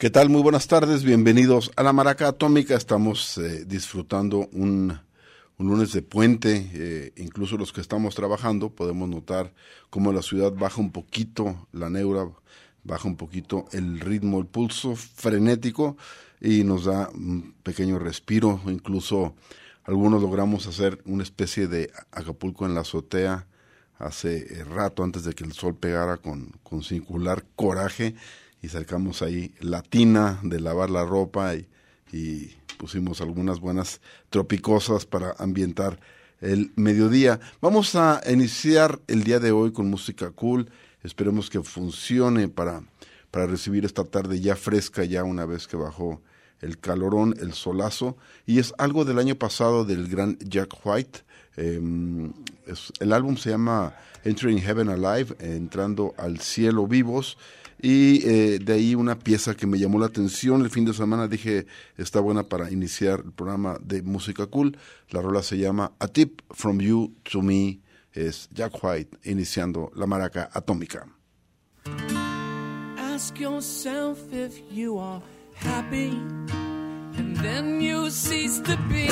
¿Qué tal? Muy buenas tardes, bienvenidos a la Maraca Atómica. Estamos eh, disfrutando un, un, lunes de puente, eh, incluso los que estamos trabajando podemos notar cómo la ciudad baja un poquito la neura, baja un poquito el ritmo, el pulso frenético y nos da un pequeño respiro, incluso algunos logramos hacer una especie de Acapulco en la azotea hace eh, rato antes de que el sol pegara con, con singular coraje y sacamos ahí la tina de lavar la ropa y, pusimos algunas buenas tropicosas para ambientar el mediodía. Vamos a iniciar el día de hoy con música cool. Esperemos que funcione para, para recibir esta tarde ya fresca, ya una vez que bajó el calorón, el solazo. Y es algo del año pasado del gran Jack White. Es, el álbum se llama Entering Heaven Alive, entrando al cielo vivos y eh, de ahí una pieza que me llamó la atención. El fin de semana dije está buena para iniciar el programa de música cool la rola se llama A Tip From You To Me. Es Jack White iniciando la maraca atómica. Ask yourself if you are happy and then you cease to be.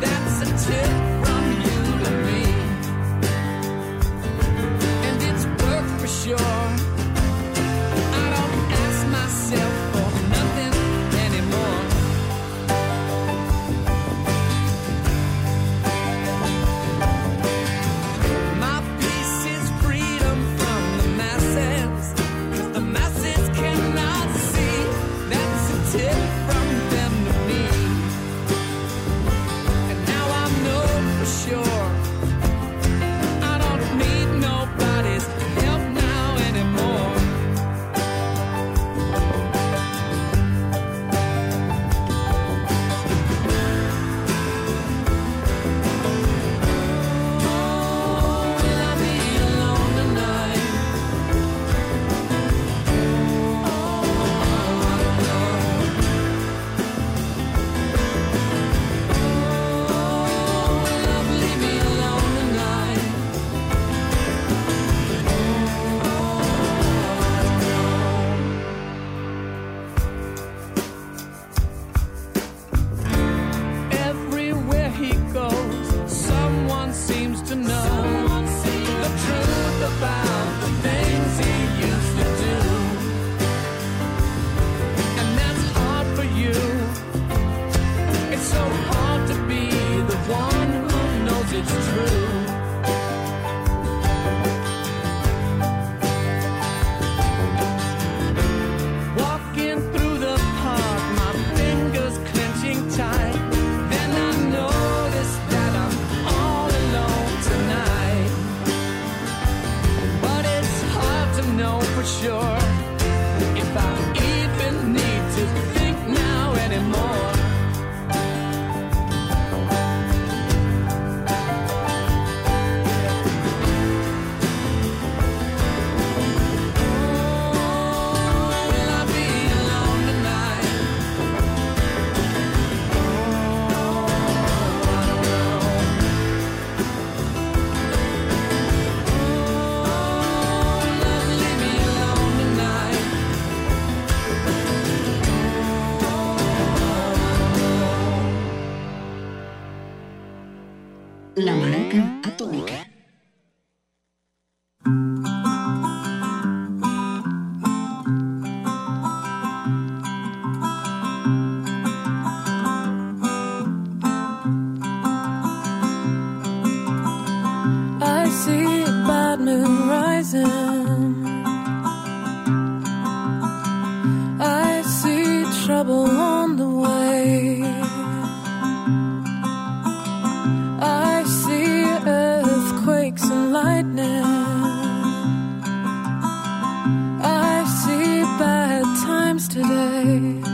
That's a tip it's true. Walking through the park, my fingers clenching tight. Then I notice that I'm all alone tonight. But it's hard to know for sure. 雨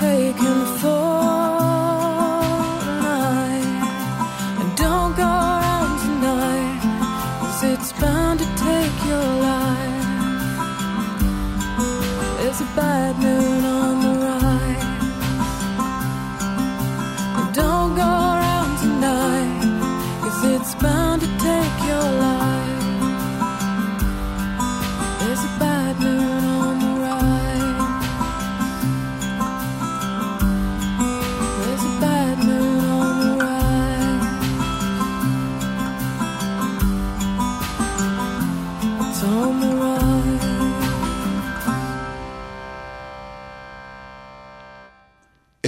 Taken for. And don't go around tonight. Cause it's bound to take your life. There's a bad moon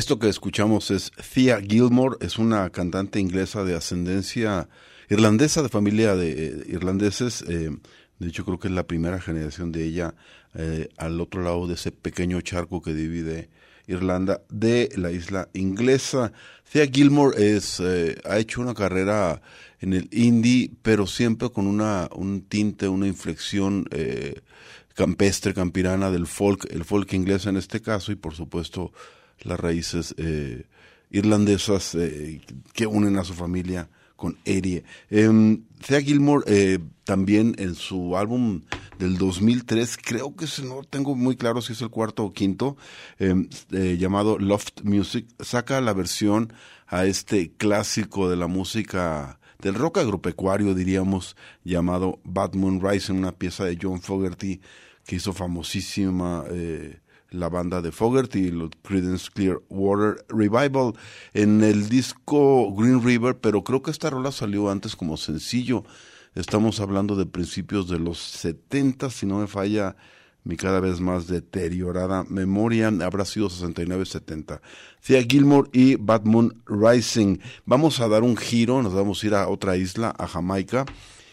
Esto que escuchamos es Thea Gilmore, es una cantante inglesa de ascendencia irlandesa, de familia de eh, irlandeses. eh, de hecho, creo que es la primera generación de ella eh, al otro lado de ese pequeño charco que divide Irlanda de la isla inglesa. Thea Gilmore es, eh, ha hecho una carrera en el indie, pero siempre con una, un tinte, una inflexión eh, campestre, campirana del folk, el folk inglés en este caso, y por supuesto las raíces eh, irlandesas eh, que unen a su familia con Erie. Eh, Thea Gilmore eh, también en su álbum del 2003, creo que no tengo muy claro si es el cuarto o quinto, eh, eh, llamado Loft Music, saca la versión a este clásico de la música del rock agropecuario, diríamos, llamado Bad Moon Rising, una pieza de John Fogerty que hizo famosísima la banda de Fogerty los Creedence Clearwater Revival en el disco Green River, pero creo que esta rola salió antes como sencillo. Estamos hablando de principios de los 70, si no me falla mi cada vez más deteriorada memoria, habrá sido 69-70. Thea Gilmore y Bad Moon Rising. Vamos a dar un giro, nos vamos a ir a otra isla, a Jamaica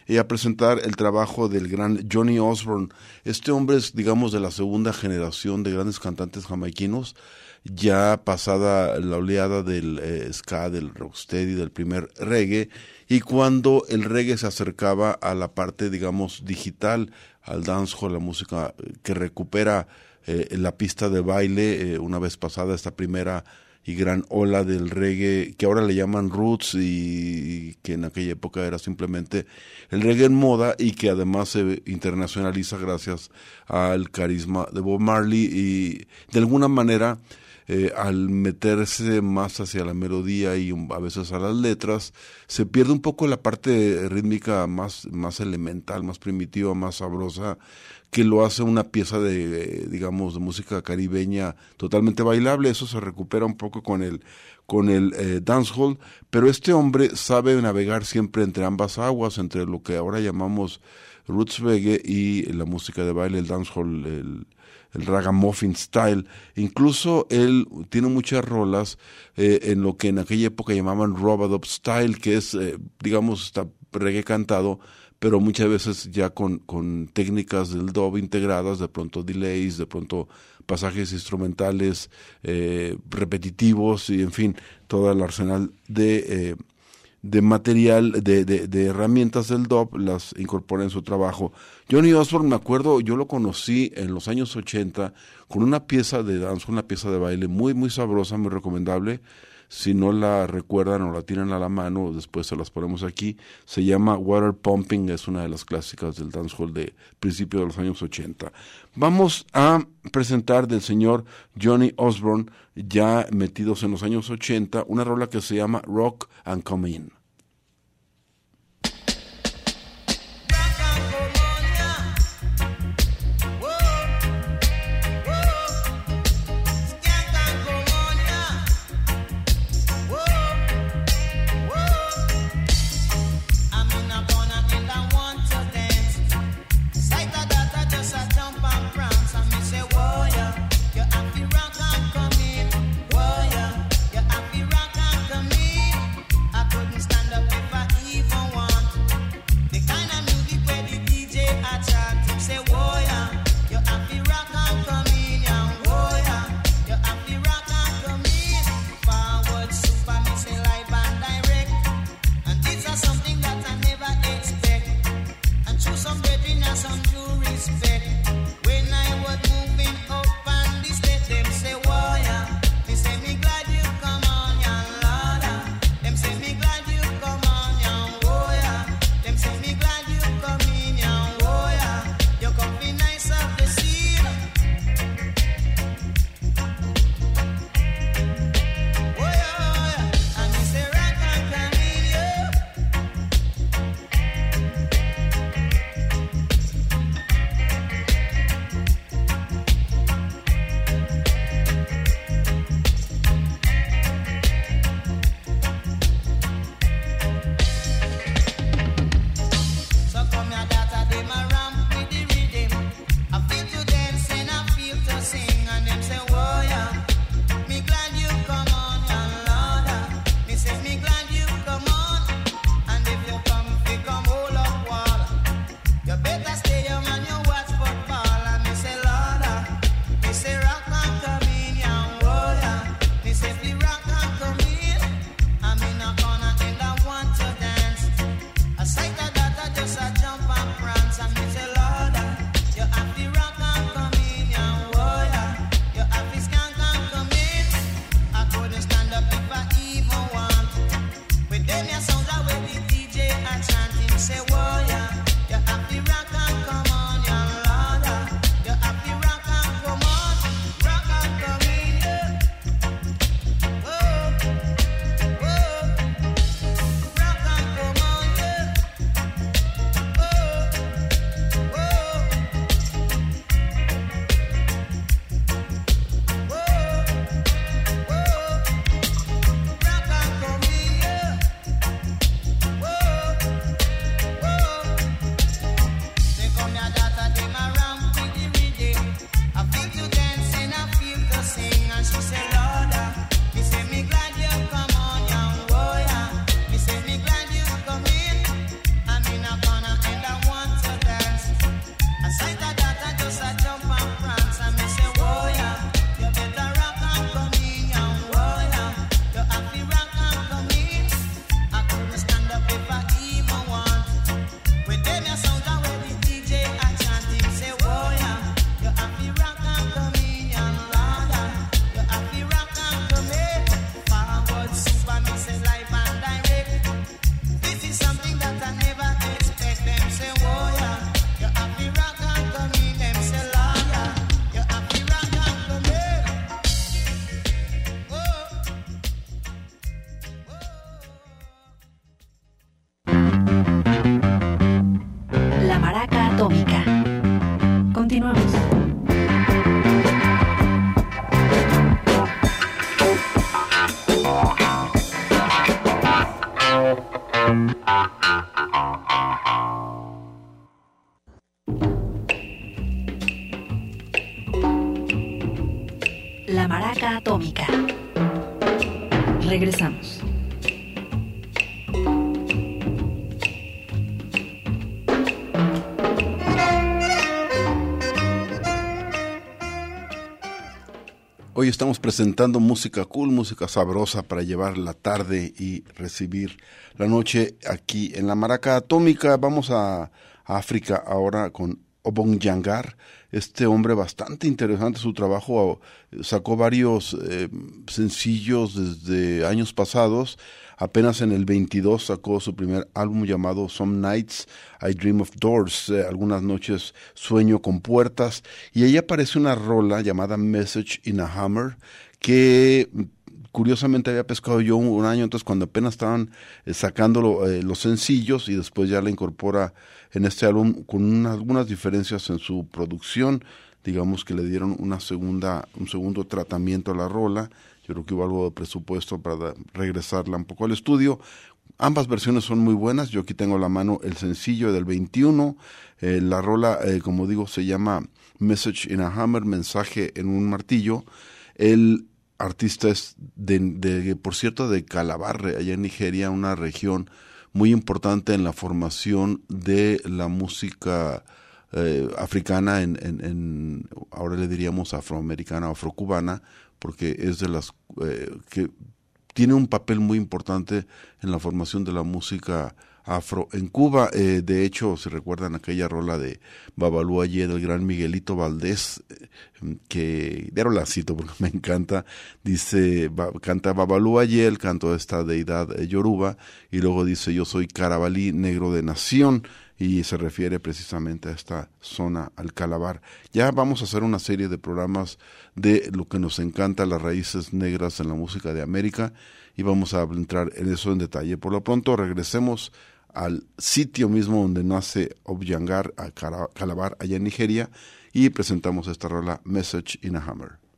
y a presentar el trabajo del gran Johnny Osborne. Este hombre es, digamos, de la segunda generación de grandes cantantes jamaiquinos, ya pasada la oleada del eh, ska, del rocksteady, del primer reggae, y cuando el reggae se acercaba a la parte, digamos, digital, al dancehall, la música eh, que recupera eh, la pista de baile, una vez pasada esta primera y gran ola del reggae que ahora le llaman roots y, que en aquella época era simplemente el reggae en moda y que además se internacionaliza gracias al carisma de Bob Marley y de alguna manera eh, al meterse más hacia la melodía y a veces a las letras, se pierde un poco la parte rítmica más, más elemental, más primitiva, más sabrosa, que lo hace una pieza de, digamos, de música caribeña totalmente bailable. Eso se recupera un poco con el, con el eh, dancehall, pero este hombre sabe navegar siempre entre ambas aguas, entre lo que ahora llamamos roots reggae y la música de baile, el dancehall, el, el ragamuffin style. Incluso él tiene muchas rolas eh, en lo que en aquella época llamaban robadop style, que es, eh, digamos, está reggae cantado, pero muchas veces ya con, con técnicas del dub integradas, de pronto delays, de pronto pasajes instrumentales eh, repetitivos y en fin, todo el arsenal de... eh, de material, de, de, de herramientas del dub, las incorpora en su trabajo. Johnny Osborne, me acuerdo, yo lo conocí en los años 80 con una pieza de danza, una pieza de baile muy, muy sabrosa, muy recomendable. Si no la recuerdan o la tienen a la mano, después se las ponemos aquí. Se llama Water Pumping, es una de las clásicas del dancehall de principios de los años 80. Vamos a presentar del señor Johnny Osborne, ya metidos en los años 80, una rola que se llama Rock and Come In. Hoy estamos presentando música cool, música sabrosa para llevar la tarde y recibir la noche aquí en la Maraca Atómica. Vamos a, África ahora con Obong Yangar, este hombre bastante interesante, su trabajo ah, sacó varios eh, sencillos desde años pasados apenas en el 22 sacó su primer álbum llamado Some Nights I Dream of Doors, eh, algunas noches sueño con puertas, y ahí aparece una rola llamada Message in a Hammer, que curiosamente había pescado yo un, año, entonces cuando apenas estaban eh, sacando eh, los sencillos y después ya la incorpora en este álbum con algunas diferencias en su producción, digamos que le dieron una segunda, un segundo tratamiento a la rola, yo creo que hubo algo de presupuesto para regresarla un poco al estudio. Ambas versiones son muy buenas, yo aquí tengo a la mano el sencillo del 21, eh, la rola, como digo, se llama Message in a Hammer, mensaje en un martillo. El artista es de, por cierto, de Calabar, allá en Nigeria, una región muy importante en la formación de la música eh, africana, en, en, ahora le diríamos afroamericana, afrocubana, porque es de las eh, que tiene un papel muy importante en la formación de la música afro en Cuba. Eh, de hecho, si recuerdan aquella rola de Babalú ayer del gran Miguelito Valdés, que ya la cito porque me encanta, dice, canta Babalú ayer, el canto de esta deidad eh, yoruba, y luego dice, yo soy Carabalí, negro de nación, y se refiere precisamente a esta zona, al Calabar. Ya vamos a hacer una serie de programas de lo que nos encanta, las raíces negras en la música de América, y vamos a entrar en eso en detalle. Por lo pronto, regresemos al sitio mismo donde nace Obyangar, a Calabar, allá en Nigeria, y presentamos esta rola Message in a Hammer.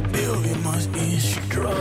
to build, you must be strong.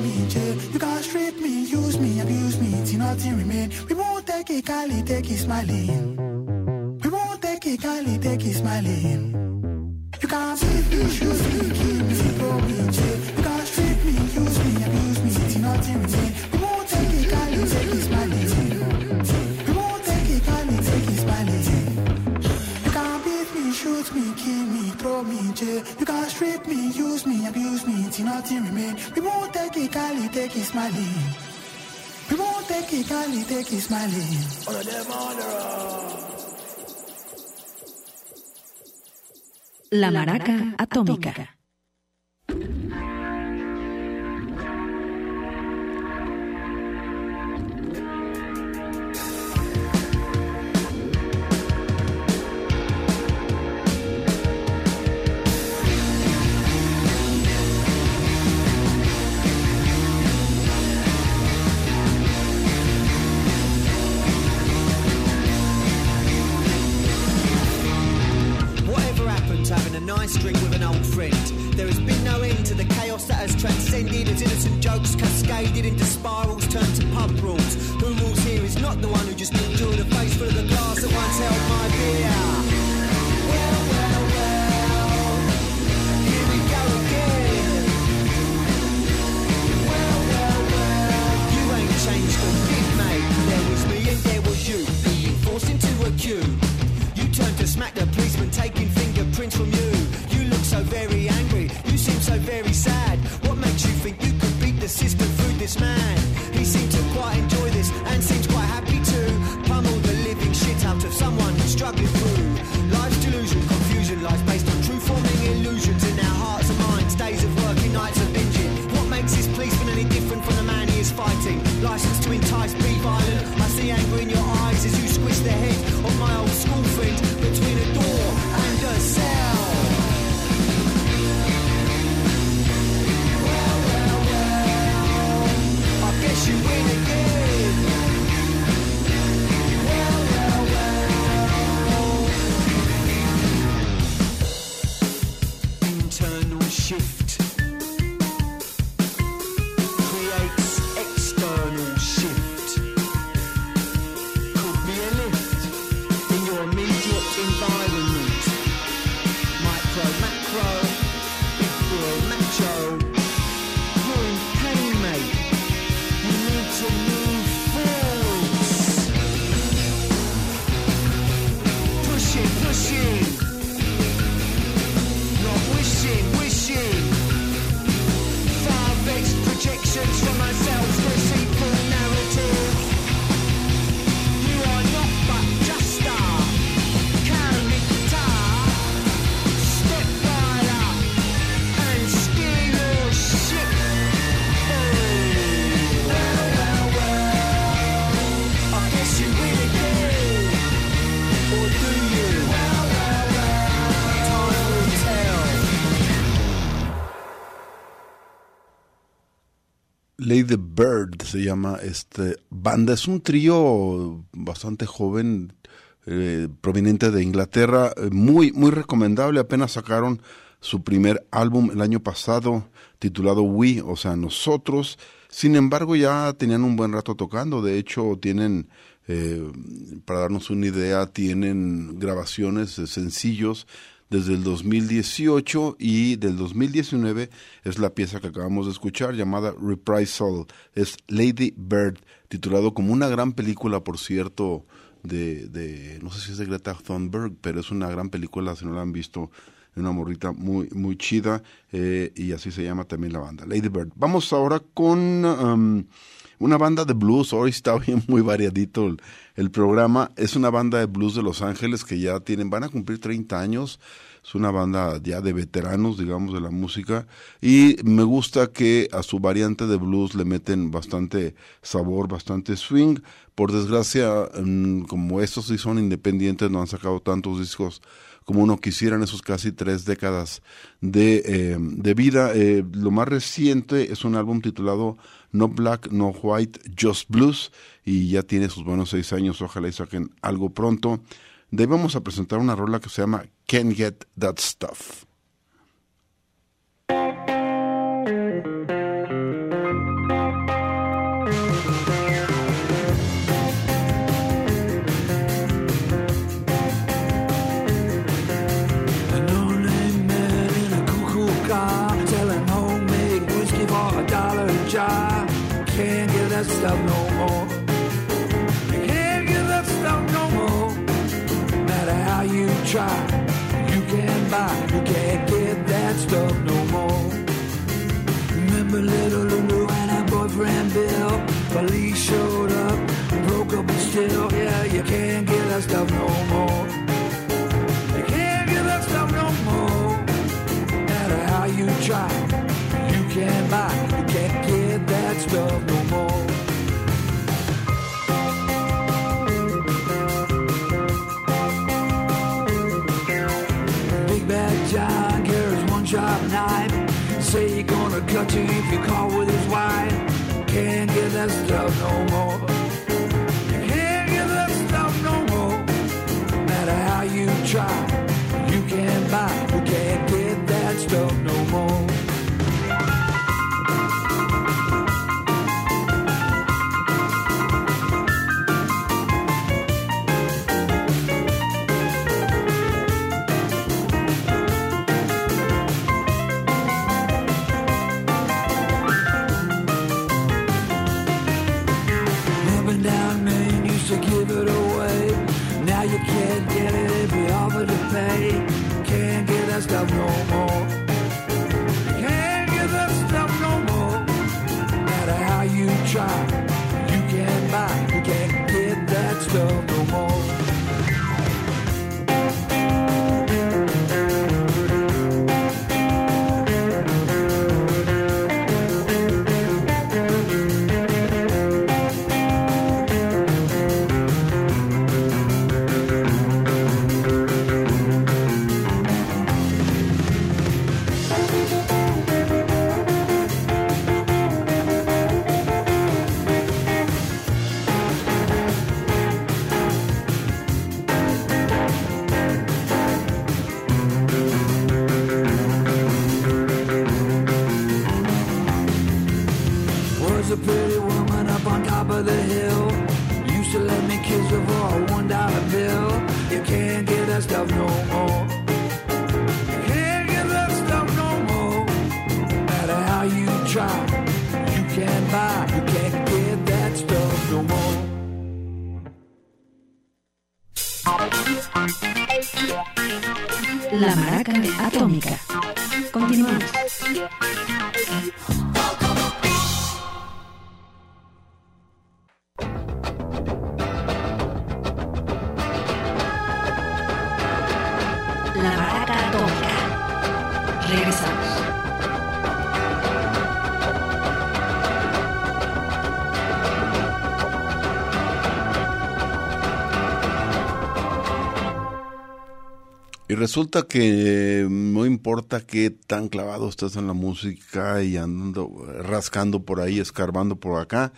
me, You can't strip me, use me, abuse me, till nothing remain. We won't take it kindly, take it smiling. We won't take it kindly, take it smiling. You can't treat me, use me, keep me, throw me, Jay. You can't strip me, use me, abuse me, till nothing remain. Me, use me, abuse me, until nothing remain. We won't take it, Cali, take it, smiling. We won't take it, Cali, take it, smiling. All of them on. La Maraca Atómica. Whatever Lady Bird se llama este banda. Es un trío bastante joven, eh, proveniente de Inglaterra, eh, muy, muy recomendable. Apenas sacaron su primer álbum el año pasado, titulado We, o sea, nosotros. Sin embargo, ya tenían un buen rato tocando. De hecho, tienen, eh, para darnos una idea, tienen grabaciones de sencillos desde el 2018 y del 2019 es la pieza que acabamos de escuchar llamada Reprisal. Es Lady Bird, titulado como una gran película, por cierto, de, de no sé si es de Greta Thunberg, pero es una gran película, si no la han visto, una morrita muy, muy chida, eh, y así se llama también la banda, Lady Bird. Vamos ahora con um, una banda de blues, hoy está bien muy variadito el, programa, es una banda de blues de Los Ángeles que ya tienen, van a cumplir 30 años, es una banda ya de veteranos, digamos, de la música, y me gusta que a su variante de blues le meten bastante sabor, bastante swing. Por desgracia, como estos sí son independientes, no han sacado tantos discos como uno quisiera en esos casi tres décadas de, eh, de vida. Eh, lo más reciente es un álbum titulado No Black, No White, Just Blues, y ya tiene sus buenos seis años, ojalá y saquen algo pronto. De ahí vamos a presentar una rola que se llama Can't Get That Stuff. That stuff no more. You can't get that stuff no more. No matter how you try, you can't buy, you can't get that stuff no more. Big bad John carries one sharp knife. Say you're gonna cut you if you caught with his wife. Can't get that stuff no more. Try, Can't get that stuff no more. Y resulta que no importa qué tan clavado estés en la música y andando, rascando por ahí, escarbando por acá,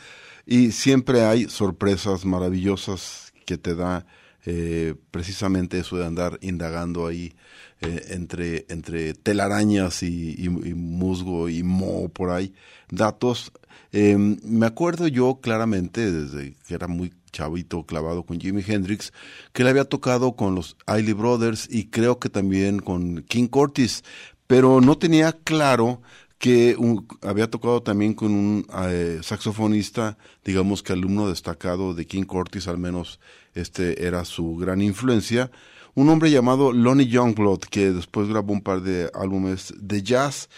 y siempre hay sorpresas maravillosas que te da eh, precisamente eso de andar indagando ahí eh, entre, entre telarañas y, musgo y moho por ahí, datos. Eh, me acuerdo yo claramente desde que era muy chavito clavado con Jimi Hendrix, que le había tocado con los Isley Brothers y creo que también con King Curtis, pero no tenía claro que había tocado también con un eh, saxofonista, digamos que alumno destacado de King Curtis, al menos este era su gran influencia, un hombre llamado Lonnie Youngblood, que después grabó un par de álbumes de jazz,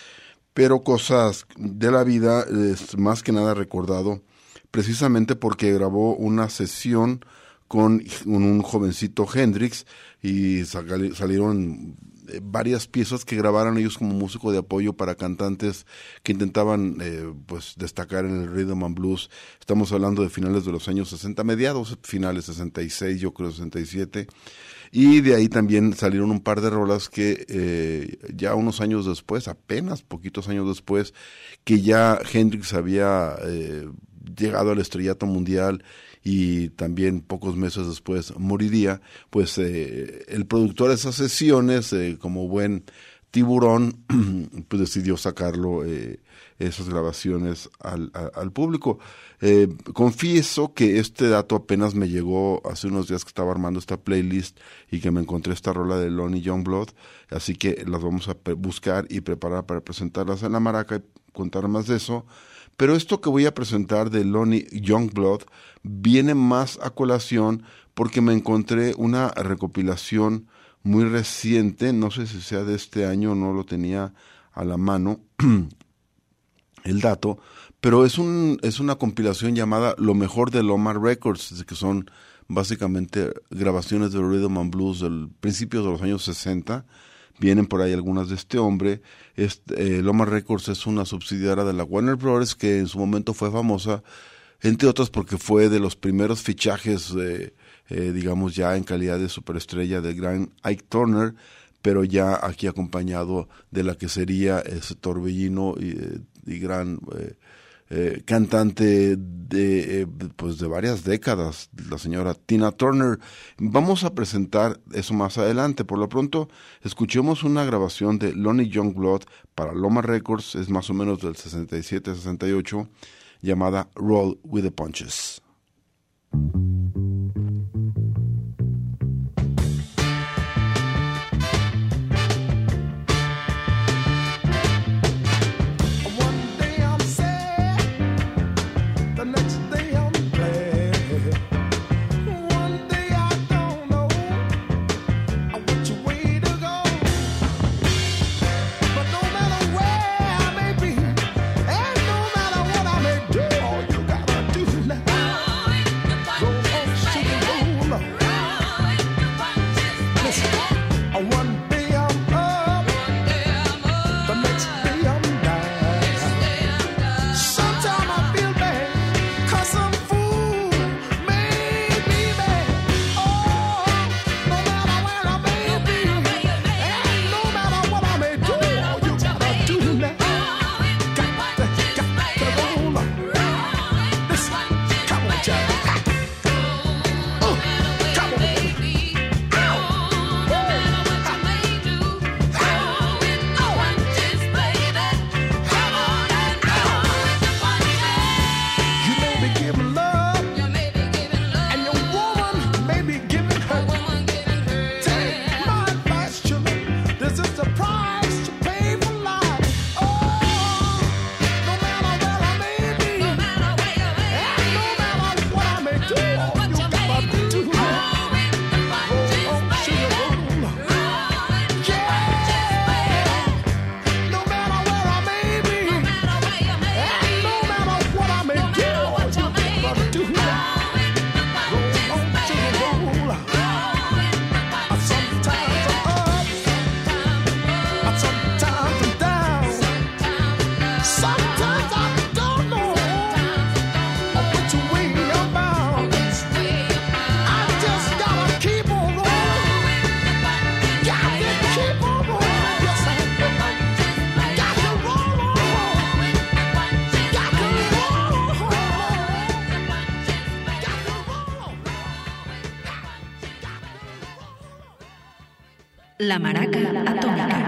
pero cosas de la vida es más que nada recordado precisamente porque grabó una sesión con un jovencito Hendrix y salieron eh, varias piezas que grabaron ellos como músico de apoyo para cantantes que intentaban eh, pues destacar en el rhythm and blues. Estamos hablando de finales de los años 60, mediados finales 66, yo creo 67. Y de ahí también salieron un par de rolas que eh, ya unos años después, apenas poquitos años después, que ya Hendrix había eh, llegado al estrellato mundial y también pocos meses después moriría, pues eh, el productor de esas sesiones, eh, como buen tiburón, pues decidió sacarlo, eh, esas grabaciones al, al público. Eh, confieso que este dato apenas me llegó hace unos días que estaba armando esta playlist y que me encontré esta rola de Lonnie Youngblood, así que las vamos a buscar y preparar para presentarlas en la maraca y contar más de eso. Pero esto que voy a presentar de Lonnie Youngblood viene más a colación porque me encontré una recopilación muy reciente, no sé si sea de este año, no lo tenía a la mano el dato, pero es, un, es una compilación llamada Lo mejor de Loma Records, que son básicamente grabaciones de rhythm and blues del principios de los años 60 vienen por ahí algunas de este hombre. Este, Loma Records es una subsidiaria de la Warner Brothers que en su momento fue famosa, entre otras porque fue de los primeros fichajes, eh, digamos ya en calidad de superestrella del gran Ike Turner, pero ya aquí acompañado de la que sería ese torbellino y, eh, y gran eh, cantante de, eh, pues de varias décadas, la señora Tina Turner. Vamos a presentar eso más adelante. Por lo pronto, escuchemos una grabación de Lonnie Youngblood para Loma Records, es más o menos del 67-68, llamada Roll with the Punches. La maraca atómica.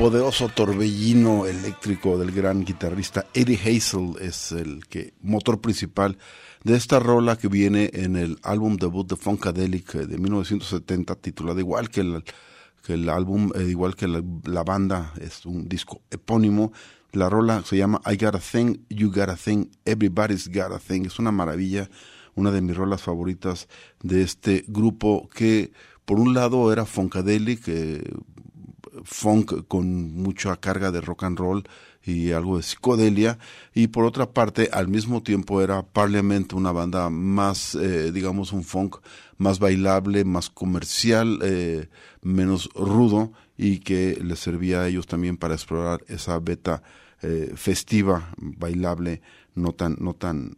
Poderoso torbellino eléctrico del gran guitarrista Eddie Hazel es el que motor principal de esta rola que viene en el álbum debut de Funkadelic eh, de 1970 titulado igual que el, que el álbum, eh, igual que la, banda, es un disco epónimo. La rola se llama I Got a Thing, You Got a Thing, Everybody's Got a Thing. Es una maravilla, una de mis rolas favoritas de este grupo que por un lado era Funkadelic, eh, funk con mucha carga de rock and roll y algo de psicodelia y por otra parte al mismo tiempo era Parliament una banda más eh, digamos un funk más bailable más comercial eh, menos rudo y que les servía a ellos también para explorar esa beta eh, festiva bailable no tan no tan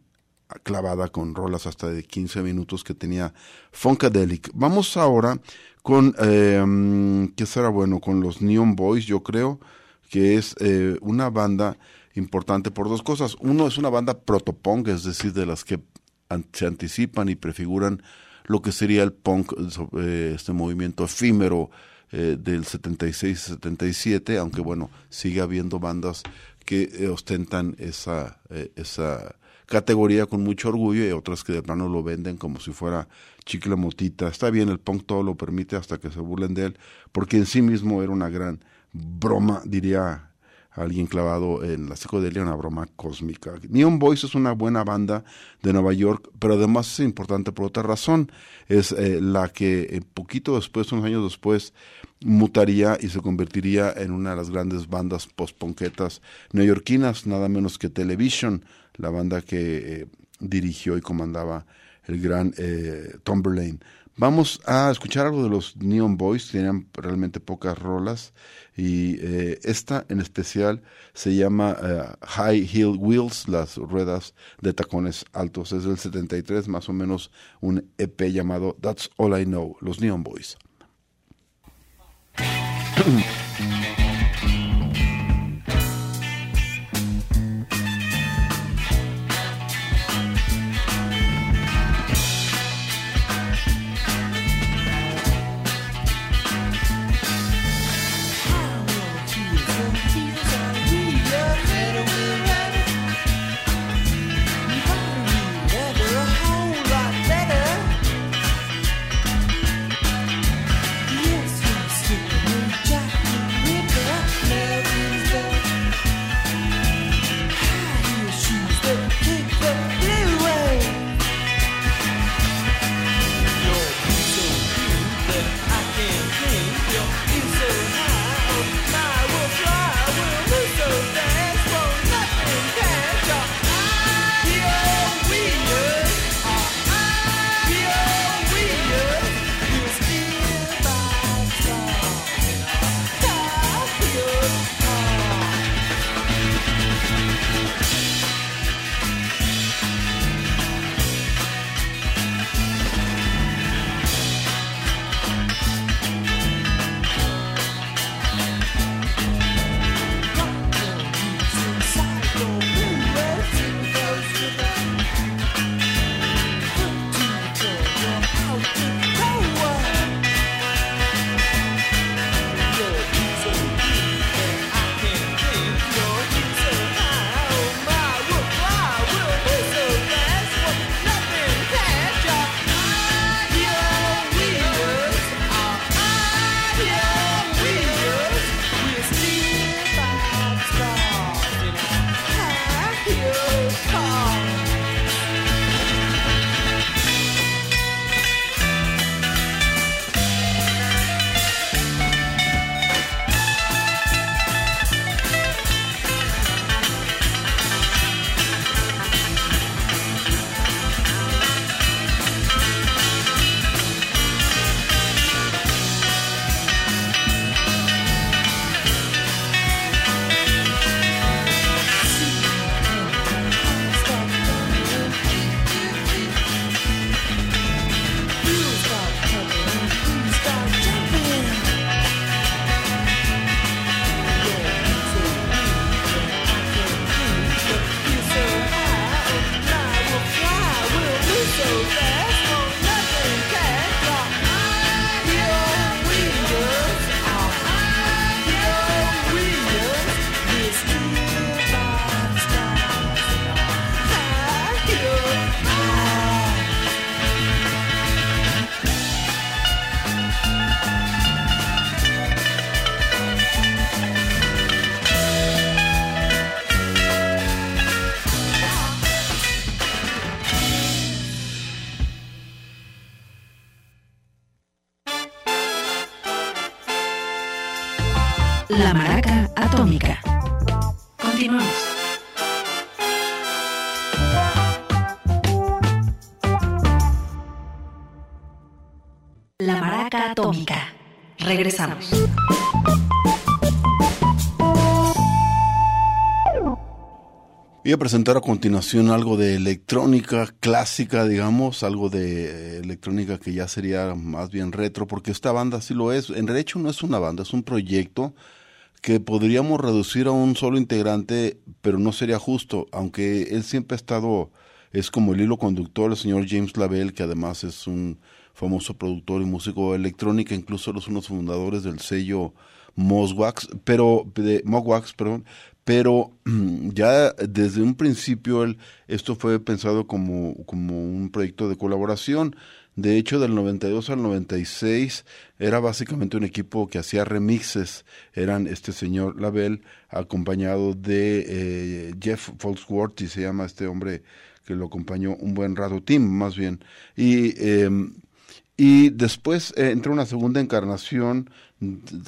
clavada con rolas hasta de 15 minutos que tenía Funkadelic. Vamos ahora con, eh, ¿qué será bueno? Con los Neon Boys, yo creo que es eh, una banda importante por dos cosas. Uno es una banda protopunk, es decir, de las que se anticipan y prefiguran lo que sería el punk, eh, este movimiento efímero eh, del 76-77, aunque bueno, sigue habiendo bandas que eh, ostentan esa, eh, esa categoría con mucho orgullo y otras que de plano lo venden como si fuera chicle motita. Está bien, el punk todo lo permite hasta que se burlen de él, porque en sí mismo era una gran broma, diría alguien clavado en la psicodelia, una broma cósmica. Neon Boys es una buena banda de Nueva York, pero además es importante por otra razón. Es eh, la que eh, poquito después, unos años después, mutaría y se convertiría en una de las grandes bandas post-ponquetas neoyorquinas, nada menos que Television, la banda que eh, dirigió y comandaba el gran eh, Tom Verlaine. Vamos a escuchar algo de los Neon Boys, tenían realmente pocas rolas y eh, esta en especial se llama eh, High Heel Wheels, las ruedas de tacones altos. Es del 73, más o menos un EP llamado That's All I Know, los Neon Boys. Regresamos. Voy a presentar a continuación algo de electrónica clásica, digamos, algo de eh, electrónica que ya sería más bien retro, porque esta banda sí lo es. En derecho no es una banda, es un proyecto que podríamos reducir a un solo integrante, pero no sería justo, aunque él siempre ha estado, es como el hilo conductor, el señor James Lavelle, que además es un famoso productor y músico electrónica, incluso los unos fundadores del sello Moswax, pero de Mogwax, perdón, pero ya desde un principio esto fue pensado como, como un proyecto de colaboración. De hecho, del 92 al 96 era básicamente un equipo que hacía remixes. Eran este señor Label acompañado de eh, Jeff Folksworthy, se llama este hombre que lo acompañó un buen rato, Tim más bien. Y, eh, y después eh, entró una segunda encarnación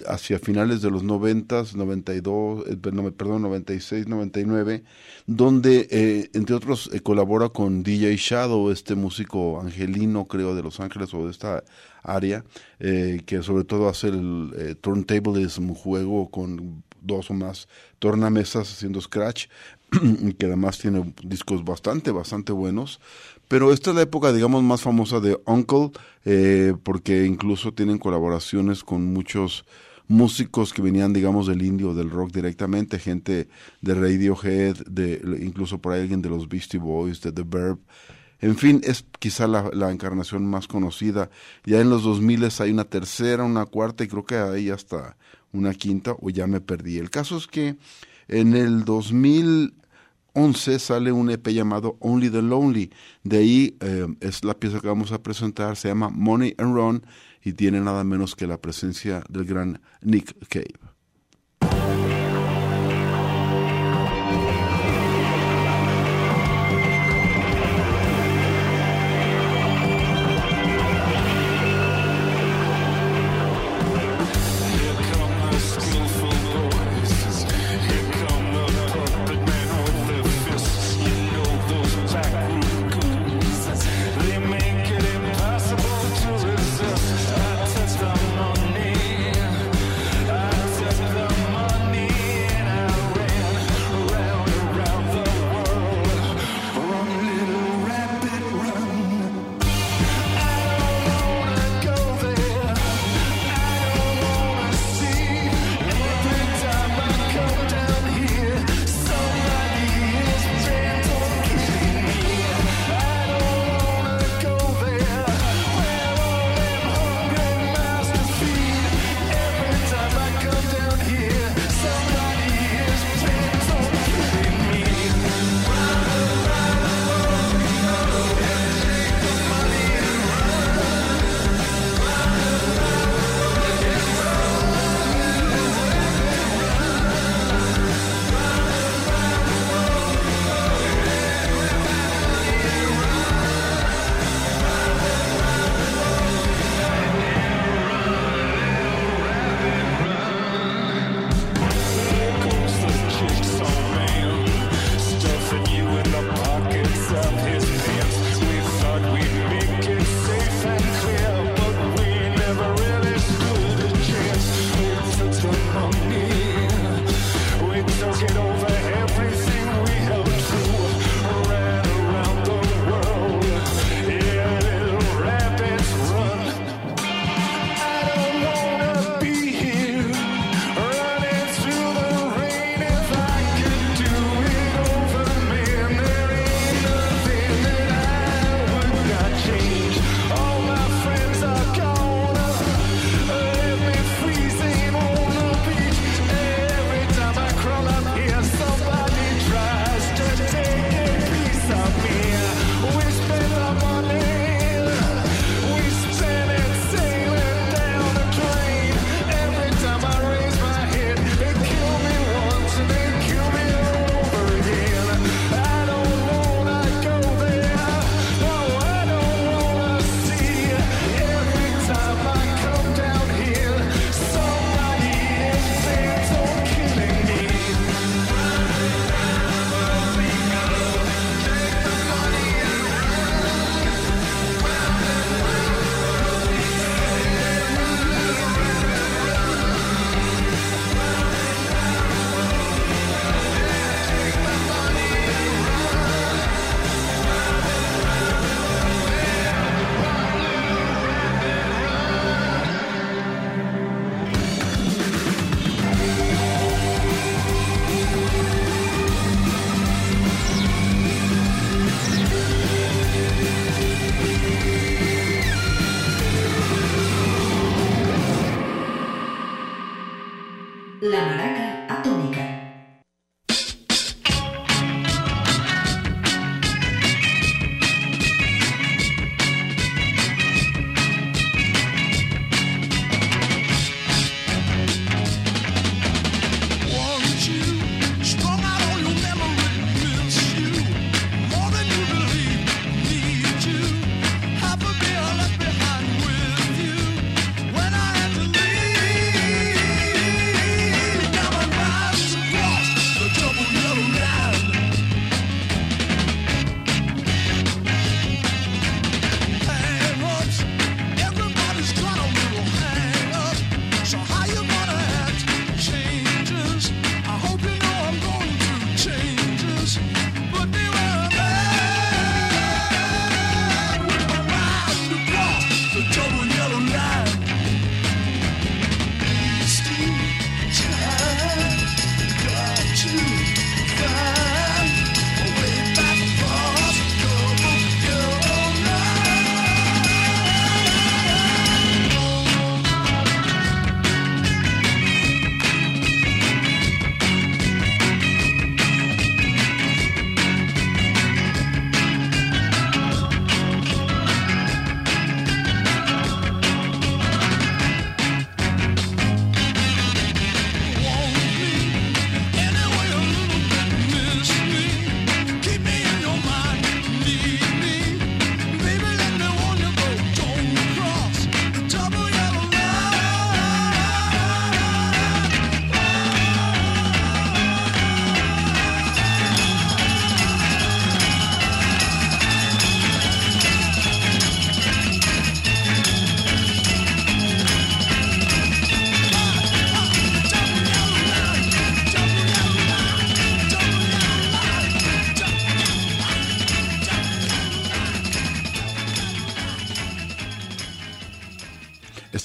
hacia finales de los 90, 92, eh, perdón, 96, 99, donde, eh, entre otros, eh, colabora con DJ Shadow, este músico angelino, creo, de Los Ángeles o de esta área, eh, que sobre todo hace el eh, turntablism, un juego con dos o más tornamesas haciendo scratch, que además tiene discos bastante, bastante buenos. Pero esta es la época, digamos, más famosa de Uncle, eh, porque incluso tienen colaboraciones con muchos músicos que venían, digamos, del indio, del rock directamente, gente de Radiohead, de, incluso por ahí alguien de los Beastie Boys, de The Verb. En fin, es quizá la, la encarnación más conocida. Ya en los 2000 hay una tercera, una cuarta y creo que hay hasta una quinta o ya me perdí. El caso es que en el 2011 sale un EP llamado Only the Lonely. De ahí eh, es la pieza que vamos a presentar, se llama Money and Run y tiene nada menos que la presencia del gran Nick Cave.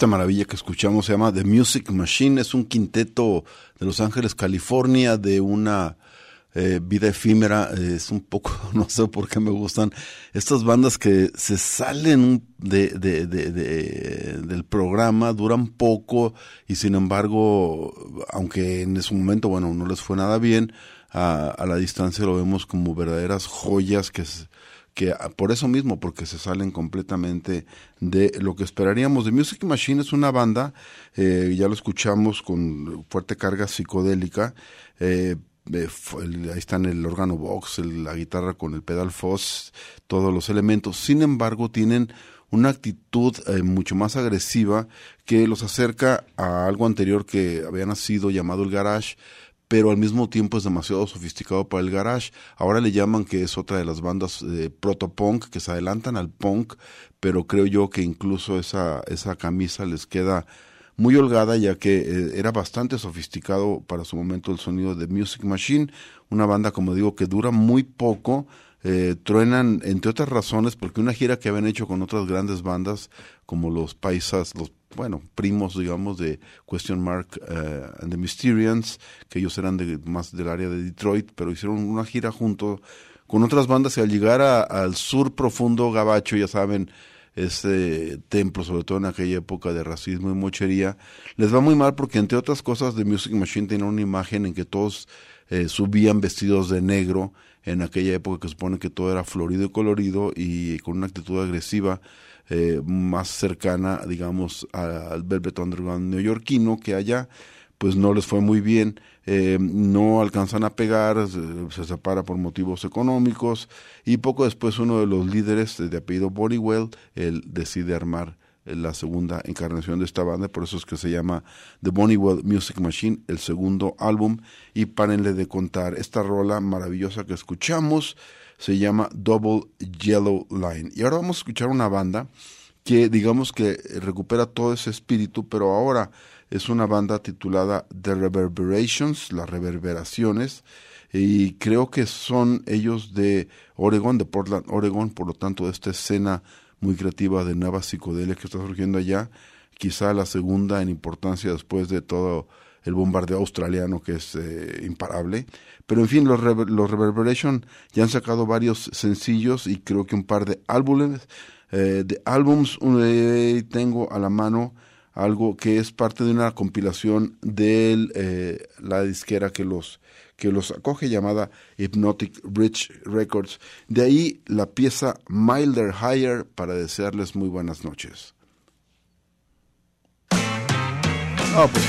Esta maravilla que escuchamos se llama The Music Machine, es un quinteto de Los Ángeles, California, de una eh, vida efímera, eh, es un poco, no sé por qué me gustan estas bandas que se salen de, de, de, de- del programa, duran poco y sin embargo, aunque en ese momento, bueno, no les fue nada bien, a, a la distancia lo vemos como verdaderas joyas que, que ah, por eso mismo, porque se salen completamente de lo que esperaríamos. The Music Machine es una banda, eh, ya lo escuchamos con fuerte carga psicodélica, eh, eh, ahí están el órgano box, la guitarra con el pedal fuzz, todos los elementos. Sin embargo, tienen una actitud mucho más agresiva que los acerca a algo anterior que había nacido llamado el garage, pero al mismo tiempo es demasiado sofisticado para el garage. Ahora le llaman que es otra de las bandas de proto-punk que se adelantan al punk, pero creo yo que incluso esa, esa camisa les queda muy holgada ya que eh, era bastante sofisticado para su momento el sonido de Music Machine, una banda como digo que dura muy poco, eh, truenan entre otras razones porque una gira que habían hecho con otras grandes bandas como los paisas, los bueno, primos digamos de Question Mark eh, and the Mysterians, que ellos eran de, más del área de Detroit, pero hicieron una gira junto con otras bandas y al llegar a- al sur profundo gabacho, ya saben, ese templo, sobre todo en aquella época de racismo y mochería, les va muy mal porque entre otras cosas The Music Machine tiene una imagen en que todos eh, subían vestidos de negro en aquella época que supone que todo era florido y colorido y con una actitud agresiva eh, más cercana, digamos, al Velvet Underground neoyorquino que allá pues no les fue muy bien, eh, no alcanzan a pegar, se, se separa por motivos económicos y poco después uno de los líderes de apellido Bodywell, él decide armar eh, la segunda encarnación de esta banda, por eso es que se llama The Bonniewell Music Machine, el segundo álbum, y párenle de contar, esta rola maravillosa que escuchamos se llama Double Yellow Line. Y ahora vamos a escuchar una banda que digamos que recupera todo ese espíritu, pero ahora es una banda titulada The Reverberations, las reverberaciones, y creo que son ellos de Oregon, de Portland, Oregon, por lo tanto de esta escena muy creativa de nueva psicodelia que está surgiendo allá, quizá la segunda en importancia después de todo el bombardeo australiano que es eh, imparable. Pero en fin, los, Rever- los Reverberation ya han sacado varios sencillos y creo que un par de álbumes. eh, de álbums eh, tengo a la mano algo que es parte de una compilación de eh, la disquera que los que los acoge llamada Hypnotic Bridge Records. De ahí la pieza Milder Higher para desearles muy buenas noches. Oh, pues